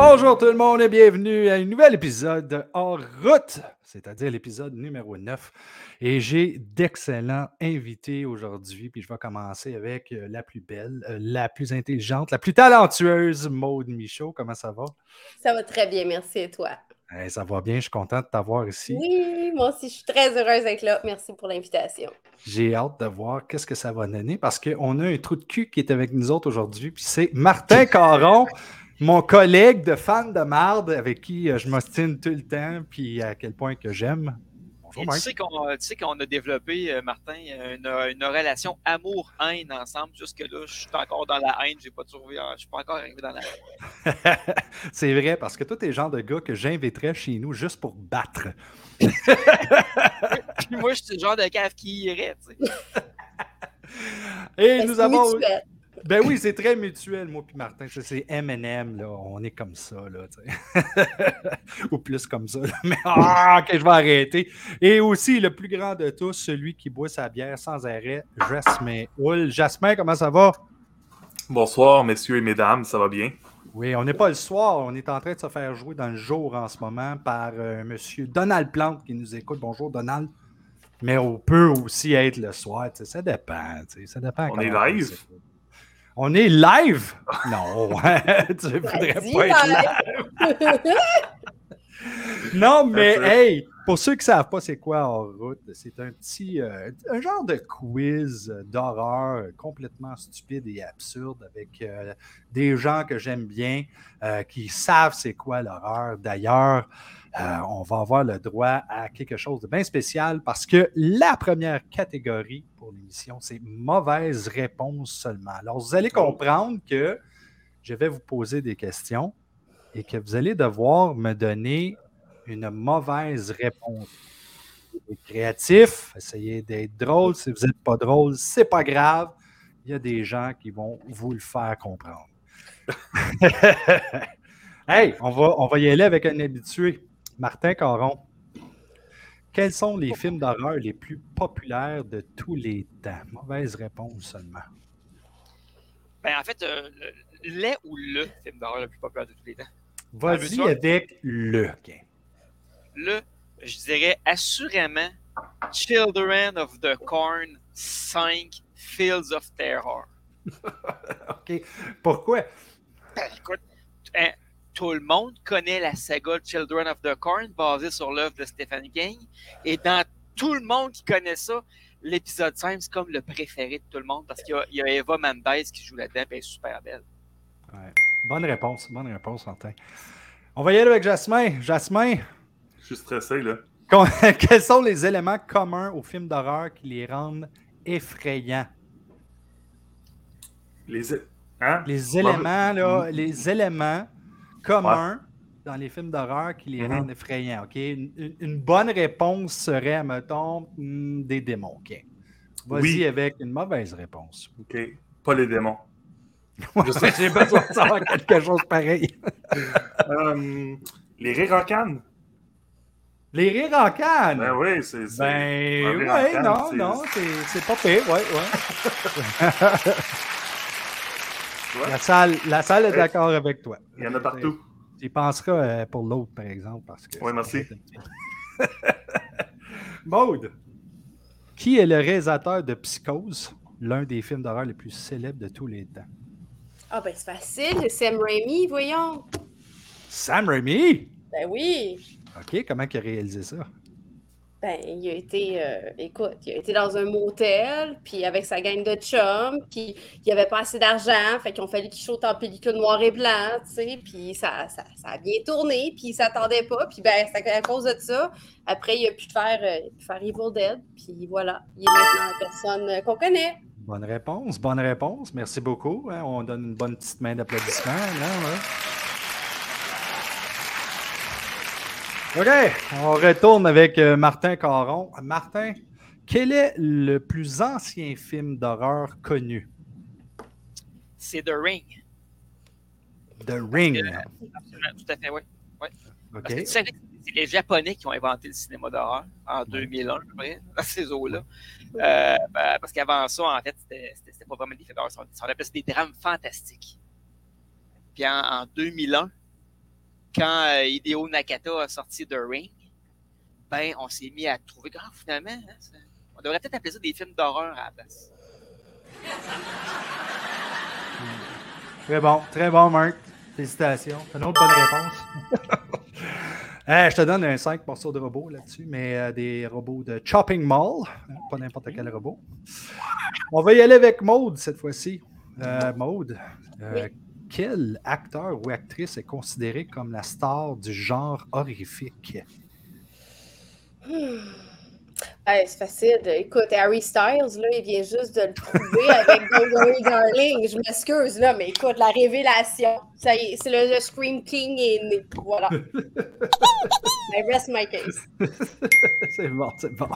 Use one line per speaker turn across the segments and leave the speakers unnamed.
Bonjour tout le monde et bienvenue à un nouvel épisode hors route, c'est-à-dire l'épisode numéro 9. Et j'ai d'excellents invités aujourd'hui, puis je vais commencer avec euh, la plus belle, euh, la plus intelligente, la plus talentueuse, Maude Michaud. Comment ça va?
Ça va très bien, merci et toi?
ça va bien, je suis content de t'avoir ici.
Oui, moi aussi, je suis très heureuse d'être là. Merci pour l'invitation.
J'ai hâte de voir qu'est-ce que ça va donner parce qu'on a un trou de cul qui est avec nous autres aujourd'hui, puis c'est Martin Caron, mon collègue de fan de marde avec qui euh, je m'ostine tout le temps, puis à quel point que j'aime.
Bonjour, tu, sais qu'on, tu sais qu'on a développé, euh, Martin, une, une relation amour-haine ensemble. Jusque-là, je suis encore dans la haine. J'ai pas trouvé, je suis pas encore arrivé dans la haine.
c'est vrai, parce que toi, t'es le genre de gars que j'inviterais chez nous juste pour battre.
moi, je suis le genre de cave qui irait, tu sais.
Et nous avons. Ben oui, c'est très mutuel, moi puis Martin. C'est M&M, là. On est comme ça, là. Ou plus comme ça. Mais ah, ok, je vais arrêter. Et aussi, le plus grand de tous, celui qui boit sa bière sans arrêt, Jasmin Oul. Jasmin, comment ça va?
Bonsoir, messieurs et mesdames, ça va bien?
Oui, on n'est pas le soir, on est en train de se faire jouer dans le jour en ce moment par euh, monsieur Donald Plante qui nous écoute. Bonjour, Donald. Mais on peut aussi être le soir, ça dépend. Ça dépend
on est live?
On est live? Non, tu voudrais pas être live. non, mais hey, pour ceux qui ne savent pas c'est quoi en route, c'est un petit, euh, un genre de quiz d'horreur complètement stupide et absurde avec euh, des gens que j'aime bien, euh, qui savent c'est quoi l'horreur. D'ailleurs, on va avoir le droit à quelque chose de bien spécial parce que la première catégorie pour l'émission, c'est mauvaise réponse seulement. Alors, vous allez comprendre que je vais vous poser des questions et que vous allez devoir me donner une mauvaise réponse. créatif, essayez d'être drôle. Si vous n'êtes pas drôle, c'est pas grave. Il y a des gens qui vont vous le faire comprendre. hey, on va, on va y aller avec un habitué. Martin Caron, quels sont les films d'horreur les plus populaires de tous les temps? Mauvaise réponse seulement.
Ben, en fait, euh, les ou le film d'horreur le plus populaire de tous les temps?
Vas-y avec le.
Le, je dirais assurément Children of the Corn 5 Fields of Terror.
OK. Pourquoi?
Ben, écoute, hein, tout le monde connaît la saga Children of the Corn basée sur l'œuvre de Stephen King. Et dans tout le monde qui connaît ça, l'épisode 5, c'est comme le préféré de tout le monde parce qu'il y, a Eva Mendes qui joue là-dedans et elle est super belle.
Bonne réponse, bonne réponse, Martin. On va y aller avec Jasmin. Jasmin?
Je suis stressé, là.
Quels sont les éléments communs aux films d'horreur qui les rendent effrayants?
Les, hein?
les éléments, là, les éléments commun dans les films d'horreur qui les mm-hmm. rendent effrayants. OK? Une, bonne réponse serait, mettons, hmm, des démons. OK? Vas-y avec une mauvaise réponse.
OK. Pas les démons.
Je sais, j'ai besoin de savoir quelque chose pareil.
Euh, les rires en canne.
Les rires en canne?
Ben oui, c'est.
Ben oui, non, non, c'est pas pire, ouais, ouais. La salle, la salle est d'accord avec toi.
Il y en a partout.
Tu penseras euh, pour l'autre, par exemple. Parce que
oui, merci.
Maude, qui est le réalisateur de Psychose, l'un des films d'horreur les plus célèbres de tous les temps?
Ah, ben c'est facile, c'est Sam Raimi, voyons.
Sam Raimi?
Ben oui.
OK, comment il a réalisé ça?
Ben, il a été, euh, écoute, il a été dans un motel, puis avec sa gang de chums, puis il avait pas assez d'argent, fait qu'ils ont fallu qu'il shoot en pellicule noir et blanc, tu sais, puis ça, ça, ça, a bien tourné, puis il s'attendait pas, puis ben, c'est à cause de ça. Après, il a pu faire, euh, faire Evil Dead, puis voilà, il est maintenant la personne euh, qu'on connaît.
Bonne réponse, bonne réponse, merci beaucoup. Hein. on donne une bonne petite main d'applaudissement. Là, OK, on retourne avec euh, Martin Caron. Martin, quel est le plus ancien film d'horreur connu?
C'est The Ring.
The Ring.
tout à fait, oui. Ouais. C'est les Japonais qui ont inventé le cinéma d'horreur en 2001, à peu près, dans ces eaux-là. Euh, ben, parce qu'avant ça, en fait, c'était pas vraiment des films d'horreur, on appelait ça des drames fantastiques. Puis en 2001, quand euh, Hideo Nakata a sorti The Ring, ben, on s'est mis à trouver que ah, finalement, hein, ça- on devrait peut-être appeler ça des films d'horreur à la place.
Très bon, très bon, Marc. Félicitations. C'est une autre bonne réponse? Je te donne un 5 morceaux de robots là-dessus, mais euh, des robots de Chopping Mall, hein, pas n'importe quel robot. On va y aller avec Maude cette fois-ci. Euh, Maude, euh, quel acteur ou actrice est considéré comme la star du genre horrifique?
C'est facile. Écoute, Harry Styles, là, il vient juste de le trouver avec Don't Worry Darling. Je m'excuse, là, mais écoute, la révélation. Ça y est, c'est le, le Scream King est né. Voilà. I rest my case.
c'est bon, c'est bon.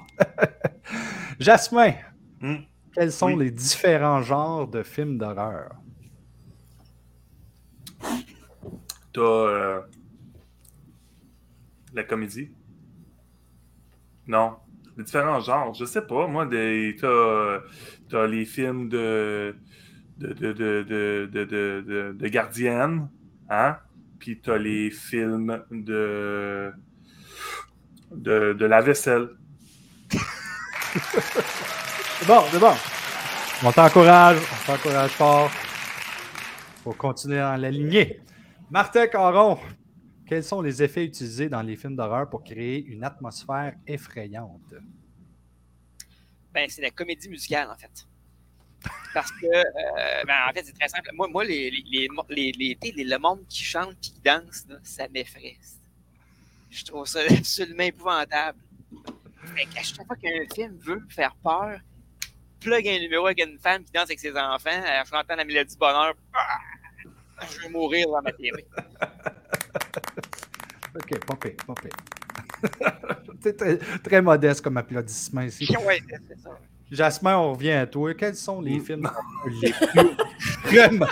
Jasmin,
Hmm.
quels sont
Oui.
les différents genres de films d'horreur?
T'as euh, la comédie? Non. Les différents genres. Je sais pas. Moi, t'as t'as les films de, de, de, de- de gardienne. Hein? Puis t'as les films de, de, de la vaisselle.
C'est bon, c'est bon. On t'encourage, on t'encourage fort. Faut continuer dans la lignée. Martin Caron, quels sont les effets utilisés dans les films d'horreur pour créer une atmosphère effrayante?
Ben, c'est la comédie musicale, en fait. Parce que, euh, ben, en fait, c'est très simple. Moi, moi les, les, les, les- le monde qui chante et qui danse, ça m'effraie. Je trouve ça absolument épouvantable. Qu'à chaque fois qu'un film veut faire peur, plug un numéro avec une femme qui danse avec ses enfants, en chantant la mélodie bonheur, ah, je vais mourir dans ma télé.
Ok, pas pire, pas pire. C'est très, très modeste comme applaudissement ici.
Ouais, c'est ça.
Jasmin, on revient à toi. Quels sont les films d'horreur les plus Vraiment.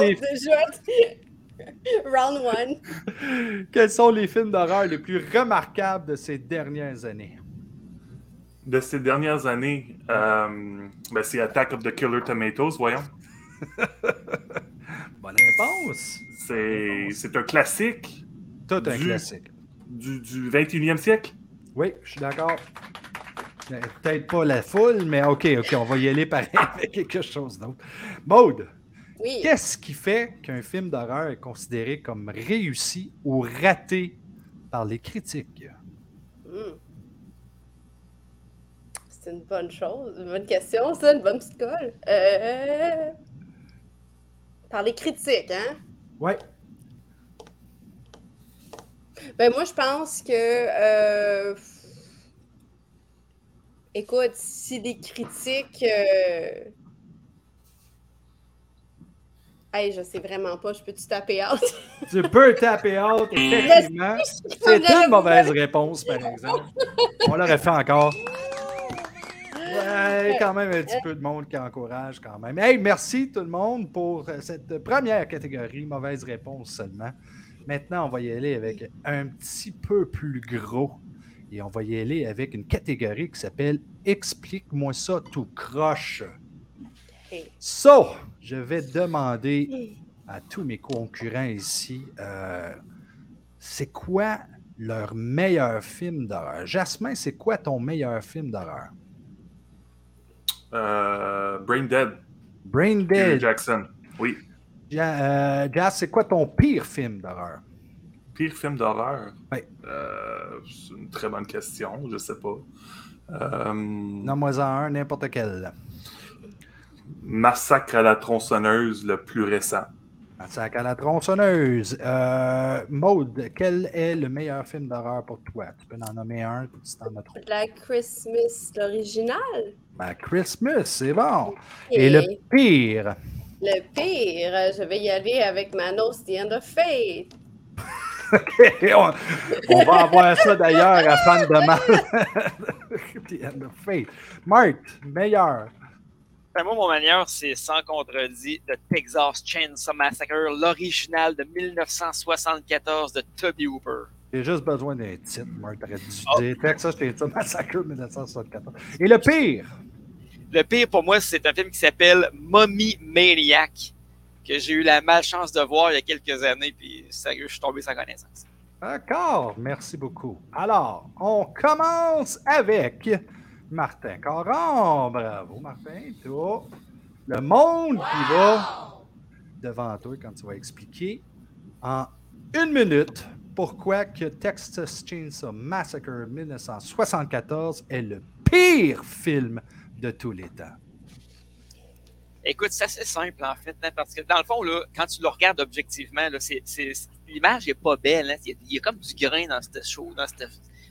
Les-.
Round one.
Quels sont les films d'horreur les plus remarquables de ces dernières années?
De ces dernières années, euh, ben, c'est Attack of the Killer Tomatoes, voyons.
Bonne réponse.
C'est c'est un classique
Tout un
Du-
classique.
du, du 21e siècle?
Oui, je suis d'accord. Euh, Peut-être pas la foule, mais OK, OK, on va y aller pareil avec quelque chose d'autre. Maude,
Oui.
qu'est-ce qui fait qu'un film d'horreur est considéré comme réussi ou raté par les critiques?
Hmm. C'est une bonne chose, une bonne question, ça, une bonne petite colle. Euh... Par les critiques, hein?
Oui,
Ben moi, je pense que... euh, Écoute, si les critiques... Euh... Hey, je sais vraiment pas, je peux-tu taper out?
tu peux taper out, effectivement. C'est une mauvaise réponse, par exemple. On l'aurait fait encore. Ouais, quand même un petit peu de monde qui encourage quand même. Hey, merci tout le monde pour euh, cette première catégorie, mauvaise réponse seulement. Maintenant, on va y aller avec un petit peu plus gros. Et on va y aller avec une catégorie qui s'appelle Explique-moi ça tout croche. So, je vais demander à tous mes concurrents ici, euh, c'est quoi leur meilleur film d'horreur? Jasmin, c'est quoi ton meilleur film d'horreur?
Euh, Brain Dead,
Brain
Peter
Dead.
Jackson. Oui.
Ja- euh, Jas, c'est quoi ton pire film d'horreur?
Pire film d'horreur?
Oui.
Euh, c'est une très bonne question, je sais pas. Euh,
Nomme-moi-en un, n'importe quel.
Massacre à la tronçonneuse, le plus récent.
Massacre à la tronçonneuse. Euh, Maude, quel est le meilleur film d'horreur pour toi? Tu peux en nommer un si t'en as trop.
La Christmas, l'original?
Ben, Christmas, c'est bon. Et le pire?
Le pire, je vais y aller avec Manos The End of Fate.
on, on va avoir ça d'ailleurs à fan de mal. The End of Fate. Marc, meilleur.
Moi, mon manière, c'est sans contredit The Texas Chainsaw Massacre, l'original de 1974 de Toby Hooper.
J'ai juste besoin d'un titre, Marc. T'aurais dû
Oh.
dire Texas Chainsaw Massacre 1974. Et le pire?
Le pire pour moi, c'est un film qui s'appelle Mommy Maniac, que j'ai eu la malchance de voir il y a quelques années, puis sérieux, je suis tombé sans connaissance.
D'accord, merci beaucoup. Alors, on commence avec Martin Caron. Bravo, Martin. Toi, le monde qui va devant toi quand tu vas expliquer en une minute pourquoi que Texas Chainsaw Massacre 1974 est le pire film de tous les temps.
Écoute, c'est assez simple en fait, hein, parce que dans le fond, là, quand tu le regardes objectivement, l'image n'est pas belle. Hein, il, y a, comme du grain dans cette show. Dans cette,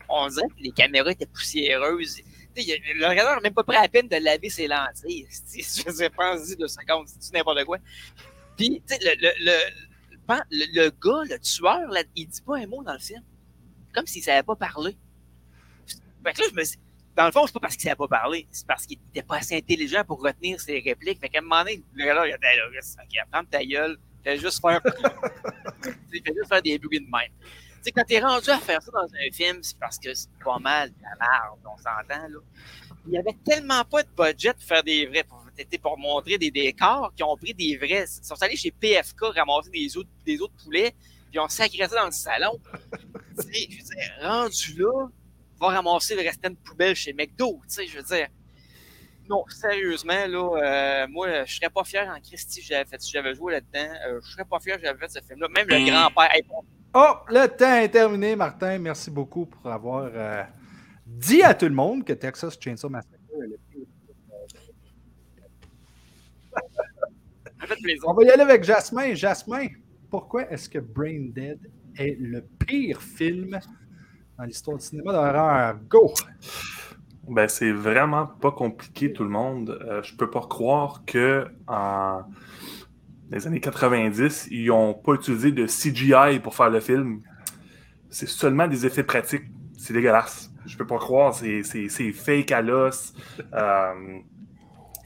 on dirait que les caméras étaient poussiéreuses. Le regardeur n'est même pas prêt à peine de laver ses lentilles. Je faisais penser de secondes, c'est n'importe quoi? Puis, sais, le, le, le, le, gars, le tueur, là, il dit pas un mot dans le film. Comme s'il savait pas parler. Fait que là, je me dans le fond, c'est pas parce qu'il savait pas parler, c'est parce qu'il était pas assez intelligent pour retenir ses répliques. Fait qu'à un moment donné, le gars, il a dit, ok, prends ta gueule, fais juste faire, fais juste faire des bruits de même. Sais, quand t'es rendu à faire ça dans un film, c'est parce que c'est pas mal de la merde, on s'entend, là. Il y avait tellement pas de budget pour faire des vrais, pour, pour montrer des décors, qui ont pris des vrais. Ils sont allés chez PFK ramasser des autres, des autres poulets, puis ils ont sacré ça dans le salon. tu sais, je veux dire, rendu là, va ramasser le restant de poubelle chez McDo, tu sais, je veux dire. Non, sérieusement, là, euh, moi, je serais pas fier en Christie si j'avais fait, si j'avais joué là-dedans. Euh, je serais pas fier si j'avais fait ce film-là. Même le grand-père.
Oh, le temps est terminé, Martin. Merci beaucoup pour avoir euh, dit à tout le monde que Texas Chainsaw Massacre est le pire. On va y aller avec Jasmin. Jasmin, pourquoi est-ce que Brain Dead est le pire film dans l'histoire du cinéma d'horreur? Go!
Ben, c'est vraiment pas compliqué, tout le monde. Euh, je peux pas croire que en les années 90, ils n'ont pas utilisé de CGI pour faire le film. C'est seulement des effets pratiques. C'est dégueulasse. Je peux pas croire. C'est fake à l'os. Euh,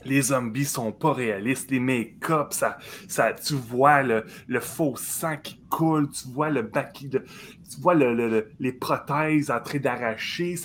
les zombies sont pas réalistes, les make-up, ça, ça, tu vois le, faux sang qui coule, tu vois le tu vois les prothèses en train d'arracher.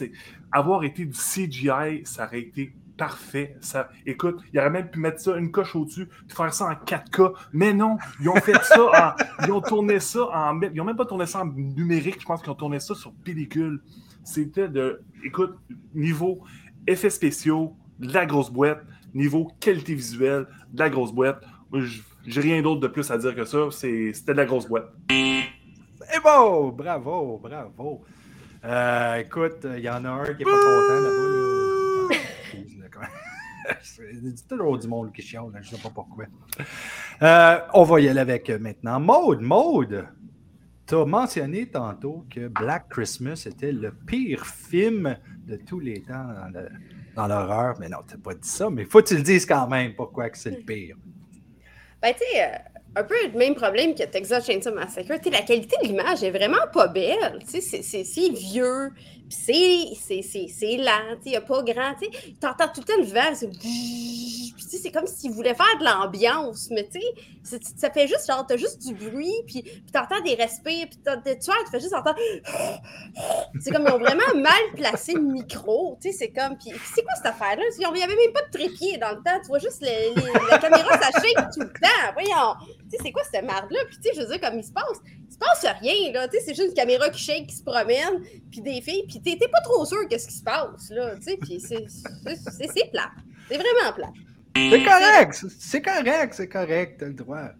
Avoir été du CGI, ça aurait été parfait. Ça, écoute, il aurait même pu mettre ça une coche au-dessus, faire ça en 4K, mais non, ils ont fait ça en, ils ont tourné ça en, ils ont même pas tourné ça en numérique, je pense qu'ils ont tourné ça sur pellicule. C'était de, écoute, niveau effets spéciaux, de la grosse boîte, niveau qualité visuelle, de la grosse boîte. J'ai rien d'autre de plus à dire que ça. C'était de la grosse boîte.
C'est beau! Bravo, bravo. Euh, écoute, il y en a un qui n'est pas content là-bas. C'est toujours du monde qui chiale, je ne sais pas pourquoi. Euh, on va y aller avec maintenant Maude. Maude, tu as mentionné tantôt que Black Christmas était le pire film de tous les temps dans l'horreur. Mais non, tu n'as pas dit ça, mais faut que tu le dises quand même pourquoi que c'est le pire?
Ben, tu sais, euh, un peu le même problème que Texas Chainsaw Massacre. Tu la qualité de l'image est vraiment pas belle. C'est vieux, c'est lent, il n'y a pas grand. Tu entends tout le temps le vent, c'est comme s'il voulait faire de l'ambiance, mais tu sais, ça fait juste genre, t'as juste du bruit, puis, puis t'entends des respires, puis tu vois, tu fais juste entendre. C'est comme, ils ont vraiment mal placé le micro, tu c'est comme. Puis c'est quoi cette affaire-là? Il n'y avait même pas de trépied dans le temps, tu vois juste la caméra, ça tout le temps. Voyons, tu sais, c'est quoi cette merde-là? Puis tu sais, je veux dire, comme il se passe, il se passe rien, là, tu sais, c'est juste une caméra qui shake, qui se promène, puis des filles, puis t'es pas trop sûr qu'est-ce qui se passe, là, tu sais, puis c'est plat. C'est vraiment plat.
C'est correct, c'est correct, c'est correct, t'as le droit.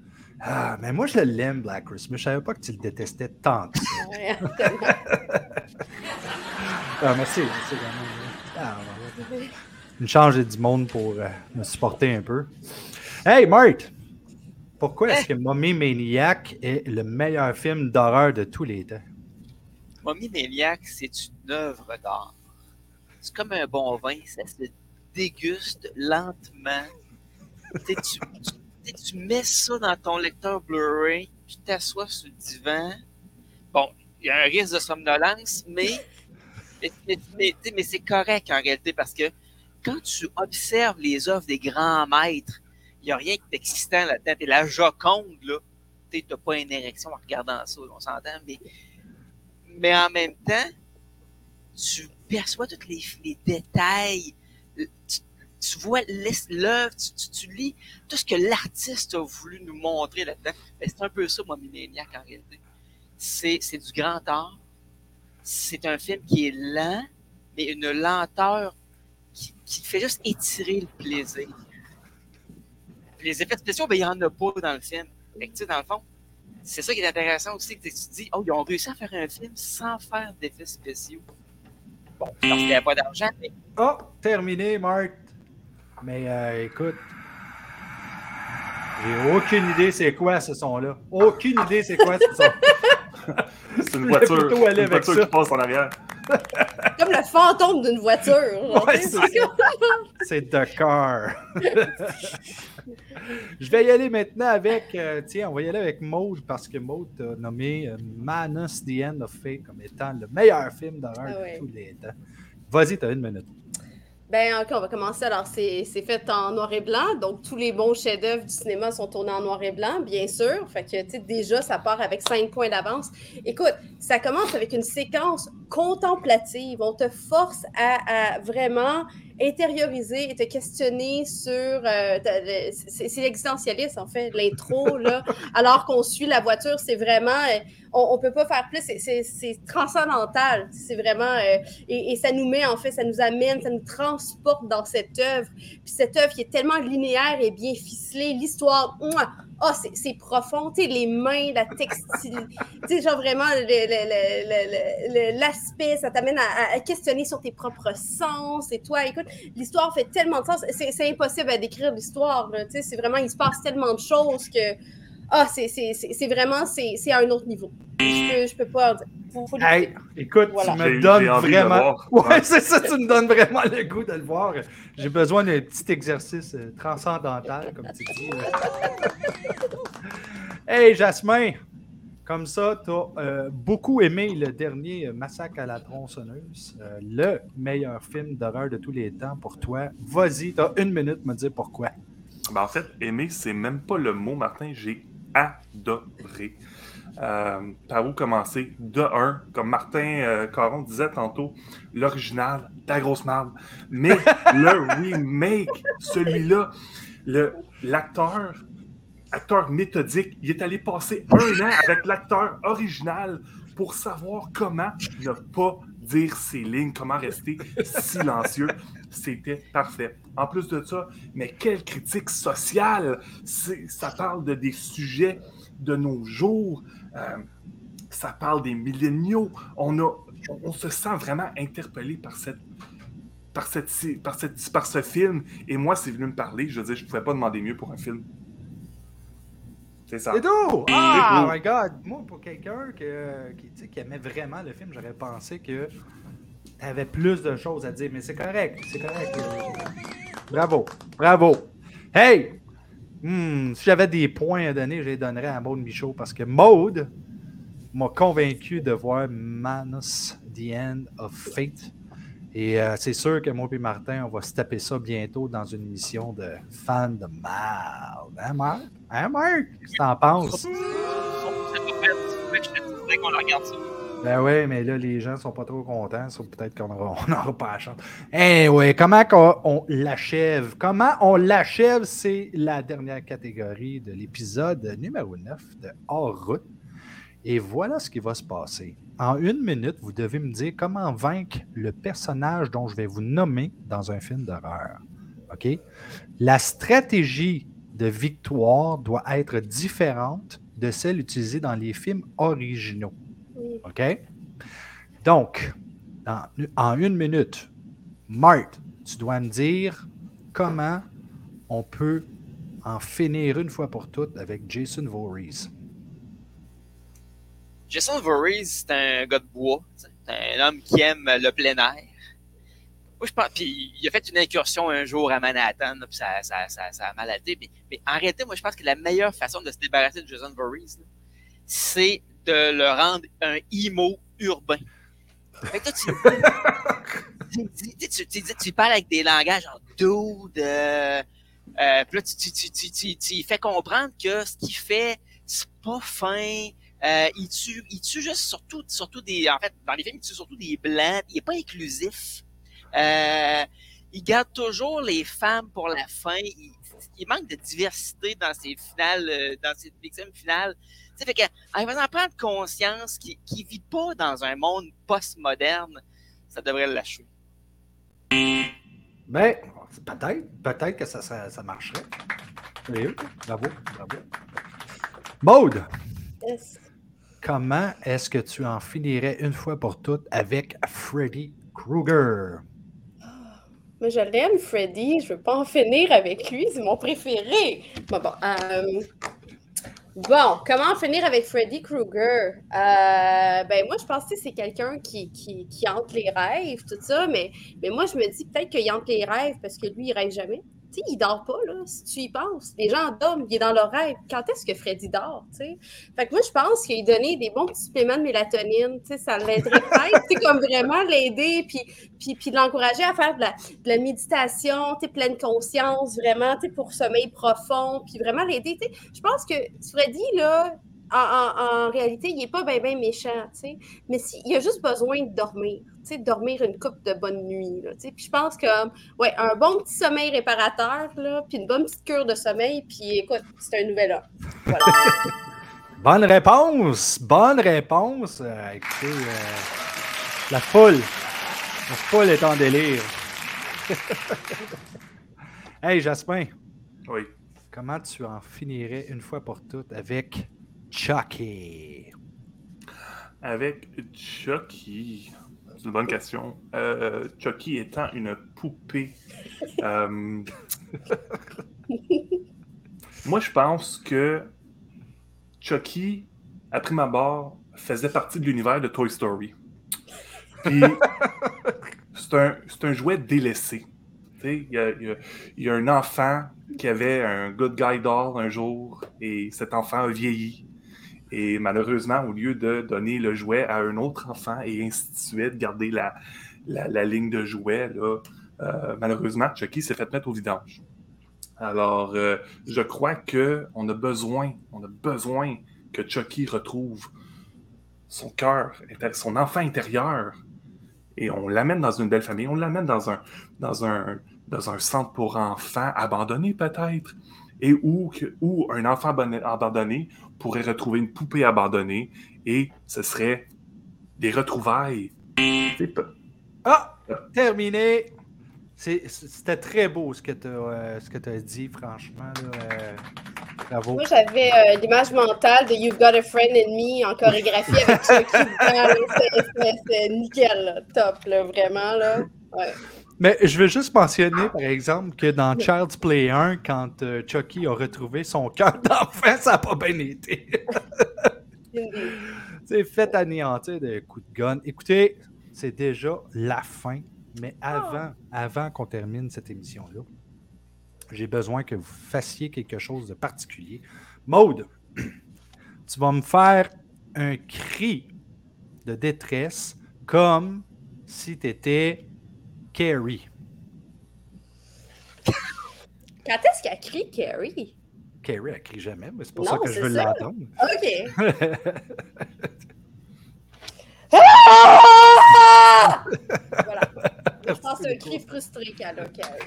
Ah, mais moi, je l'aime, Black Christmas. Je savais pas que tu le détestais tant que ça. ah, merci. merci ah, une change du monde pour euh, me supporter un peu. Hey, Marthe! Pourquoi est-ce que Mommy Maniac est le meilleur film d'horreur de tous les temps?
Mommy Maniac, c'est une œuvre d'art. C'est comme un bon vin, ça se dégustes lentement. tu, tu, mets ça dans ton lecteur Blu-ray, tu t'assois sur le divan. Bon, il y a un risque de somnolence, mais, mais, c'est correct en réalité parce que quand tu observes les œuvres des grands maîtres, n'y a rien d'existant là-dedans. T'es la Joconde, là. Tu n'as pas une érection en regardant ça, on s'entend, mais, mais en même temps, tu perçois tous les, détails, tu, tu vois l'œuvre, tu, lis tout ce que l'artiste a voulu nous montrer là-dedans. C'est un peu ça, moi, Minéniac, en réalité. C'est, c'est du grand art. C'est un film qui est lent, mais une lenteur qui, qui fait juste étirer le plaisir. Les effets spéciaux, ben, il n'y en a pas dans le film. Fait que, dans le fond, c'est ça qui est intéressant aussi, que tu te dis, oh, ils ont réussi à faire un film sans faire d'effets spéciaux. Bon, parce qu'il n'y a pas d'argent, mais.
Oh, terminé, Marc. Mais euh, écoute, j'ai aucune idée c'est quoi ce son-là. Aucune idée c'est quoi ce son.
c'est une voiture, une voiture qui passe en arrière.
Comme le fantôme d'une voiture.
Ouais, c'est The Car. Je vais y aller maintenant avec. Euh, tiens, on va y aller avec Maud parce que Maud a nommé euh, Manus The End of Fate comme étant le meilleur film d'horreur ah de tous les temps. Vas-y, tu as une minute.
Ben, ok, on va commencer. Alors, c'est fait en noir et blanc. Donc, tous les bons chefs-d'œuvre du cinéma sont tournés en noir et blanc, bien sûr. Fait que, tu sais, déjà, ça part avec cinq points d'avance. Écoute, ça commence avec une séquence contemplative. On te force à, vraiment intérioriser et te questionner sur. Euh, c'est l'existentialiste, en fait, l'intro, là. alors qu'on suit la voiture, c'est vraiment. Euh, on, ne peut pas faire plus. C'est transcendantal. C'est vraiment. Euh, et, ça nous met, en fait, ça nous amène, ça nous transporte dans cette œuvre. Puis cette œuvre qui est tellement linéaire et bien ficelée. L'histoire. Oh, c'est profond, tu sais, les mains, la textile, tu sais, genre vraiment l'aspect, ça t'amène à, questionner sur tes propres sens et toi, écoute, l'histoire fait tellement de sens, c'est impossible à décrire l'histoire, tu sais, c'est vraiment, il se passe tellement de choses que ah, c'est vraiment, c'est à un autre niveau. Je peux, peux pas
hey, écoute, tu me donnes vraiment. Ouais, c'est ça, tu me donnes vraiment le goût de le voir. J'ai besoin d'un petit exercice euh, transcendantal, comme tu dis. hey, Jasmin, comme ça, tu as euh, beaucoup aimé le dernier Massacre à la tronçonneuse, euh, le meilleur film d'horreur de tous les temps pour toi. Vas-y, tu as une minute me dire pourquoi.
Ben, en fait, aimer, c'est même pas le mot, Martin. J'ai adoré. Euh, par où commencer? De un, comme Martin euh, Caron disait tantôt, l'original, ta grosse merde. Mais le remake, celui-là, l'acteur, acteur méthodique, il est allé passer un an avec l'acteur original pour savoir comment ne pas dire ses lignes, comment rester silencieux. C'était parfait. En plus de ça, mais quelle critique sociale! Ça parle de des sujets de nos jours. Euh, ça parle des milléniaux. On, a, on, se sent vraiment interpellé par cette, par, cette, par, cette, par ce film. Et moi, c'est venu me parler. Je veux je ne pouvais pas demander mieux pour un film.
C'est ça. C'est tout! Ah, my God! Moi, pour quelqu'un qui, qui aimait vraiment le film, j'aurais pensé que tu avais plus de choses à dire. Mais c'est correct. C'est correct. Bravo. Bravo. Hey! Hmm, si j'avais des points à donner, je les donnerais à Maude Michaud parce que Maude m'a convaincu de voir Manus The End of Fate. Et euh, c'est sûr que moi et Martin, on va se taper ça bientôt dans une émission de fans de mal. Hein, Marc? Hein, Marc? Qu'est-ce que t'en penses? Ben oui, mais là, les gens sont pas trop contents. Peut-être qu'on n'aura pas la chance. Eh oui, comment on, l'achève? Comment on l'achève, c'est la dernière catégorie de l'épisode numéro 9 de Hors route. Et voilà ce qui va se passer. En une minute, vous devez me dire comment vaincre le personnage dont je vais vous nommer dans un film d'horreur. OK? La stratégie de victoire doit être différente de celle utilisée dans les films originaux. OK? Donc, en une minute, Marthe, tu dois me dire comment on peut en finir une fois pour toutes avec Jason Voorhees.
Jason Voorhees, c'est un gars de bois. C'est un homme qui aime le plein air. Moi, je pense, puis il a fait une incursion un jour à Manhattan, puis ça, ça, ça, ça, a maladé. Mais, mais, en réalité, moi, je pense que la meilleure façon de se débarrasser de Jason Voorhees, c'est de le rendre un emo urbain. Fait que tu, tu, tu, tu, parles avec des langages en dude, euh, euh, puis là, tu, tu, tu, tu, tu, fais comprendre que ce qu'il fait, c'est pas fin. Euh, il tue, il tue juste surtout, surtout des, en fait, dans les films, il tue surtout des blancs. Il est pas inclusif. Euh, il garde toujours les femmes pour la fin. Il, manque de diversité dans ses finales, euh, dans ses victimes finales. Tu fait en faisant prendre conscience qu'il ne vit pas dans un monde post-moderne, ça devrait le lâcher.
Ben, peut-être, peut-être que ça, ça, marcherait. Oui, bravo, bravo. Maude! Comment est-ce que tu en finirais une fois pour toutes avec Freddy Krueger?
Moi, je l'aime, Freddy. Je veux pas en finir avec lui. C'est mon préféré. Bon. Euh, comment en finir avec Freddy Krueger? Euh, ben, moi, je pense que c'est quelqu'un qui, qui, qui, hante les rêves, tout ça. Mais, mais moi, je me dis peut-être qu'il hante les rêves parce que lui, il rêve jamais il dort pas, là, si tu y penses. Les gens dorment, il est dans leur rêve. Quand est-ce que Freddy dort, tu sais? Fait que moi, je pense qu'il donné des bons petits suppléments de mélatonine, tu sais, ça l'aiderait peut comme vraiment l'aider, puis, puis, puis l'encourager à faire de la, de la méditation, tu sais, pleine conscience, vraiment, tu sais, pour sommeil profond, puis vraiment l'aider, tu sais. Je pense que Freddy, là, en, réalité, il n'est pas bien ben méchant, tu sais. Mais si, il a juste besoin de dormir, tu sais, dormir une coupe de bonne nuit, tu sais. Puis je pense que, ouais, un bon petit sommeil réparateur, là, puis une bonne petite cure de sommeil, puis écoute, c'est un nouvel homme.
bonne réponse! Bonne réponse! Euh, écoutez, euh, la foule, la foule est en délire. hey, Jasmin.
Oui.
Comment tu en finirais une fois pour toutes avec Chucky?
Avec Chucky, c'est une bonne question. Euh, Chucky étant une poupée. Euh, moi, je pense que Chucky, à prime abord, faisait partie de l'univers de Toy Story. Puis, c'est un, un, jouet délaissé. Il y, a, il y, a, un enfant qui avait un good guy doll un jour et cet enfant a vieilli et malheureusement, au lieu de donner le jouet à un autre enfant et ainsi de garder la, la, ligne de jouet, euh, malheureusement, Chucky s'est fait mettre au vidange. Alors, euh, je crois qu'on a besoin, on a besoin que Chucky retrouve son cœur, son enfant intérieur, et on l'amène dans une belle famille, on l'amène dans un, dans, un, dans un centre pour enfants abandonné peut-être, et où, où un enfant abandonné pourrait retrouver une poupée abandonnée et ce serait des retrouvailles.
Ah! Terminé! C'était très beau ce que tu as, euh, as, dit, franchement. Euh, bravo.
Moi, j'avais euh, l'image mentale de You've Got a Friend in Me en chorégraphie avec Chucky. C'est nickel, top, là, vraiment. Là. Ouais.
Mais je veux juste mentionner, par exemple, que dans Child's Play 1, quand euh, Chucky a retrouvé son cœur d'enfant, ça n'a pas bien été. c'est fait anéantir de coups de gun. Écoutez, c'est déjà la fin, mais avant, avant qu'on termine cette émission-là, j'ai besoin que vous fassiez quelque chose de particulier. Maude, tu vas me faire un cri de détresse comme si tu étais Carrie.
Quand est-ce qu'elle crie Carrie?
Carrie, elle crie jamais, mais c'est pour ça que je veux l'entendre.
OK. voilà. Je pense que c'est un cri frustré qu'elle a, Carrie.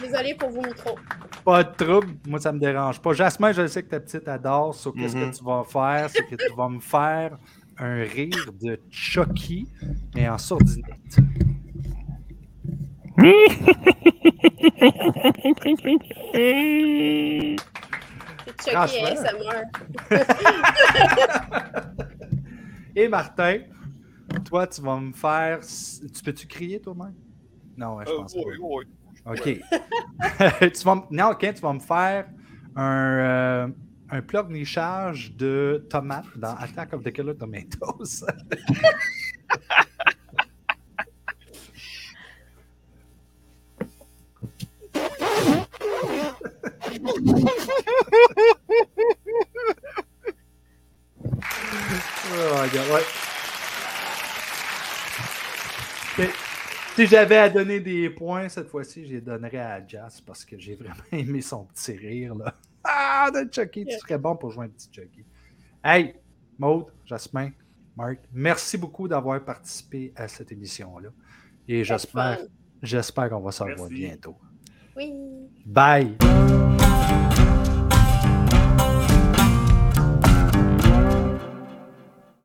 Désolé pour vos micros.
Pas de trouble, moi ça me dérange pas. Jasmin, je sais que ta petite adore, so qu'est-ce que mm-hmm. tu vas faire? C'est que tu vas me faire un rire de Chucky, mais en sourdinette.
Chucky ASMR.
Et Martin, toi, tu vas me faire. Tu peux-tu crier toi-même? Non, ouais, je euh, pense
oui, Oui.
OK. tu vas... Non, OK, tu vas me faire un. Euh, un pleurnichage de tomates dans Attack of the Killer Tomatoes. Si j'avais à donner des points cette fois-ci, je les donnerais à Jazz parce que j'ai vraiment aimé son petit rire. Là. Ah, de Chucky, tu serais bon pour jouer un petit Chucky. Hey, Maude, Jasmin, Marc, merci beaucoup d'avoir participé à cette émission-là. Et j'espère, J'espère qu'on va se revoir bientôt.
Oui.
Bye!